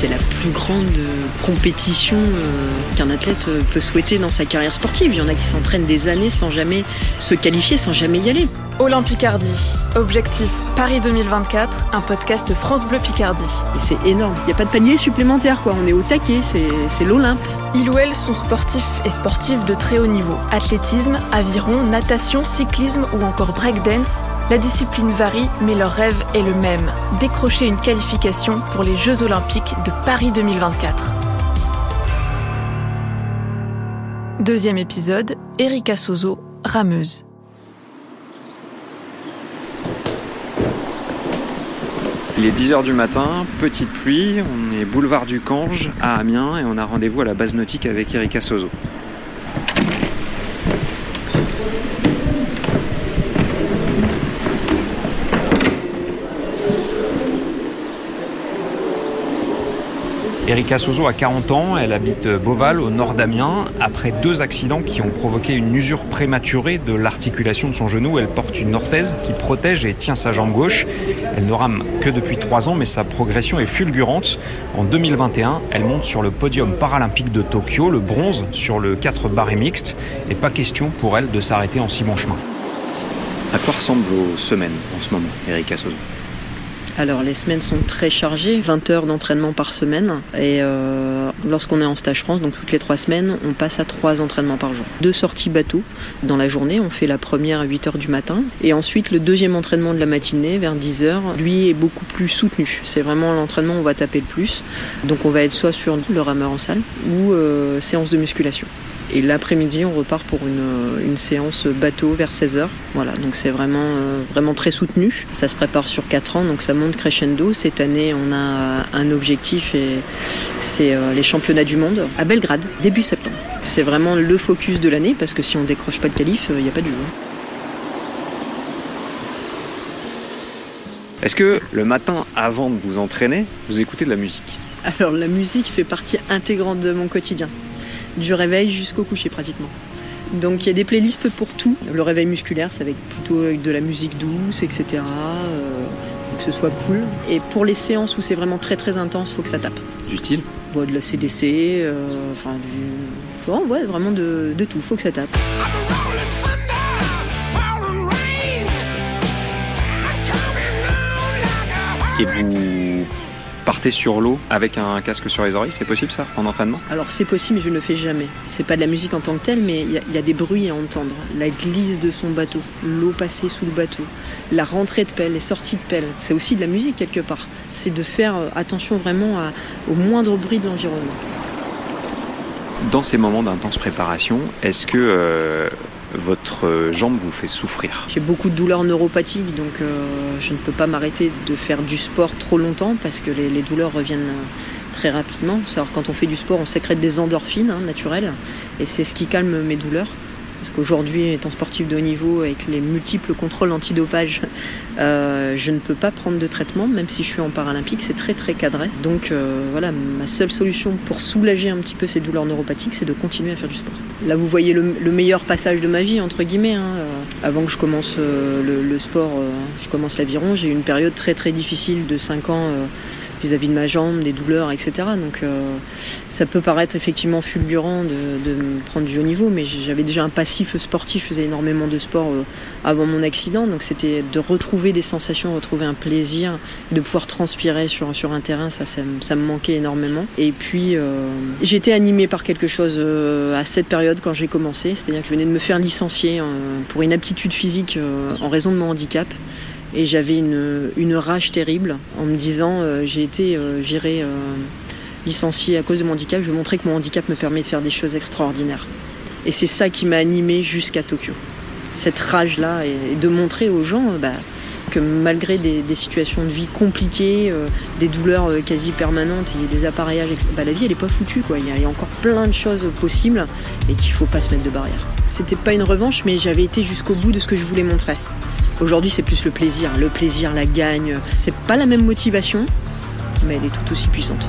C'est la plus grande compétition euh, qu'un athlète euh, peut souhaiter dans sa carrière sportive. Il y en a qui s'entraînent des années sans jamais se qualifier, sans jamais y aller. Olympicardie, objectif Paris 2024, un podcast France Bleu Picardie. Et c'est énorme, il n'y a pas de palier supplémentaire quoi, on est au taquet, c'est l'Olympe. Il ou elles sont sportifs et sportives de très haut niveau. Athlétisme, aviron, natation, cyclisme ou encore breakdance. La discipline varie, mais leur rêve est le même. Décrocher une qualification pour les Jeux Olympiques de Paris 2024. Deuxième épisode, Erika Sozo, rameuse. Il est 10h du matin, petite pluie, on est boulevard du Cange à Amiens et on a rendez-vous à la base nautique avec Erika Sozo. Erika Sozo a 40 ans, elle habite Beauval au nord d'Amiens. Après deux accidents qui ont provoqué une usure prématurée de l'articulation de son genou, elle porte une orthèse qui protège et tient sa jambe gauche. Elle ne rame que depuis trois ans, mais sa progression est fulgurante. En 2021, elle monte sur le podium paralympique de Tokyo, le bronze sur le 4 barré mixte, et pas question pour elle de s'arrêter en si bon chemin. À quoi ressemblent vos semaines en ce moment, Erika Sozo? Alors les semaines sont très chargées, 20 heures d'entraînement par semaine. Et euh, lorsqu'on est en stage France, donc toutes les trois semaines, on passe à trois entraînements par jour. Deux sorties bateau dans la journée, on fait la première à 8 heures du matin. Et ensuite le deuxième entraînement de la matinée vers 10 heures, lui est beaucoup plus soutenu. C'est vraiment l'entraînement où on va taper le plus. Donc on va être soit sur le rameur en salle ou euh, séance de musculation. Et l'après-midi, on repart pour une, séance bateau vers 16h. Voilà, donc c'est vraiment, euh, vraiment très soutenu. Ça se prépare sur 4 ans, donc ça monte crescendo. Cette année, on a un objectif et c'est euh, les championnats du monde à Belgrade, début septembre. C'est vraiment le focus de l'année parce que si on décroche pas de qualif, il n'y a pas de jeu. Est-ce que le matin, avant de vous entraîner, vous écoutez de la musique? Alors la musique fait partie intégrante de mon quotidien du réveil jusqu'au coucher pratiquement. Donc il y a des playlists pour tout. Le réveil musculaire, ça va être plutôt avec de la musique douce, etc. Euh, que ce soit cool. Et pour les séances où c'est vraiment très très intense, faut que ça tape. Du style? De la CDC, euh, enfin du. ouais, vraiment de, de tout, faut que ça tape. Et vous partez sur l'eau avec un casque sur les oreilles, c'est possible ça en entraînement? Alors c'est possible mais je ne le fais jamais. C'est pas de la musique en tant que telle mais il y, a des bruits à entendre. La glisse de son bateau, l'eau passée sous le bateau, la rentrée de pelle, les sorties de pelle. C'est aussi de la musique quelque part. C'est de faire euh, attention vraiment au moindre bruit de l'environnement. Dans ces moments d'intense préparation, est-ce que euh, votre jambe vous fait souffrir. J'ai beaucoup de douleurs neuropathiques, donc euh, je ne peux pas m'arrêter de faire du sport trop longtemps parce que les, douleurs reviennent euh, très rapidement. Quand on fait du sport, on sécrète des endorphines hein, naturelles et c'est ce qui calme mes douleurs. Parce qu'aujourd'hui, étant sportif de haut niveau, avec les multiples contrôles antidopage, euh, je ne peux pas prendre de traitement, même si je suis en paralympique, c'est très très cadré. Donc euh, voilà, ma seule solution pour soulager un petit peu ces douleurs neuropathiques, c'est de continuer à faire du sport. Là, vous voyez le, meilleur passage de ma vie, entre guillemets. Hein. Euh, avant que je commence le, sport, je commence l'aviron, j'ai eu une période très très difficile de 5 ans vis-à-vis de ma jambe, des douleurs, etc. Donc euh, ça peut paraître effectivement fulgurant de, me prendre du haut niveau, mais j'avais déjà un passif sportif, je faisais énormément de sport euh, avant mon accident, donc c'était de retrouver des sensations, retrouver un plaisir, de pouvoir transpirer sur, sur un terrain, ça, ça, me manquait énormément. Et puis euh, j'étais animée par quelque chose à cette période quand j'ai commencé, c'est-à-dire que je venais de me faire licencier pour une aptitude physique en raison de mon handicap. Et j'avais une, rage terrible en me disant euh, j'ai été euh, viré, euh, licencié à cause de mon handicap. Je veux montrer que mon handicap me permet de faire des choses extraordinaires. Et c'est ça qui m'a animé jusqu'à Tokyo. Cette rage-là et, de montrer aux gens bah, que malgré des, situations de vie compliquées, des douleurs quasi permanentes et des appareillages, bah, la vie elle est pas foutue quoi. Il y, a, encore plein de choses possibles et qu'il faut pas se mettre de barrière. C'était pas une revanche, mais j'avais été jusqu'au bout de ce que je voulais montrer. Aujourd'hui, c'est plus le plaisir. Le plaisir, la gagne. C'est pas la même motivation, mais elle est tout aussi puissante.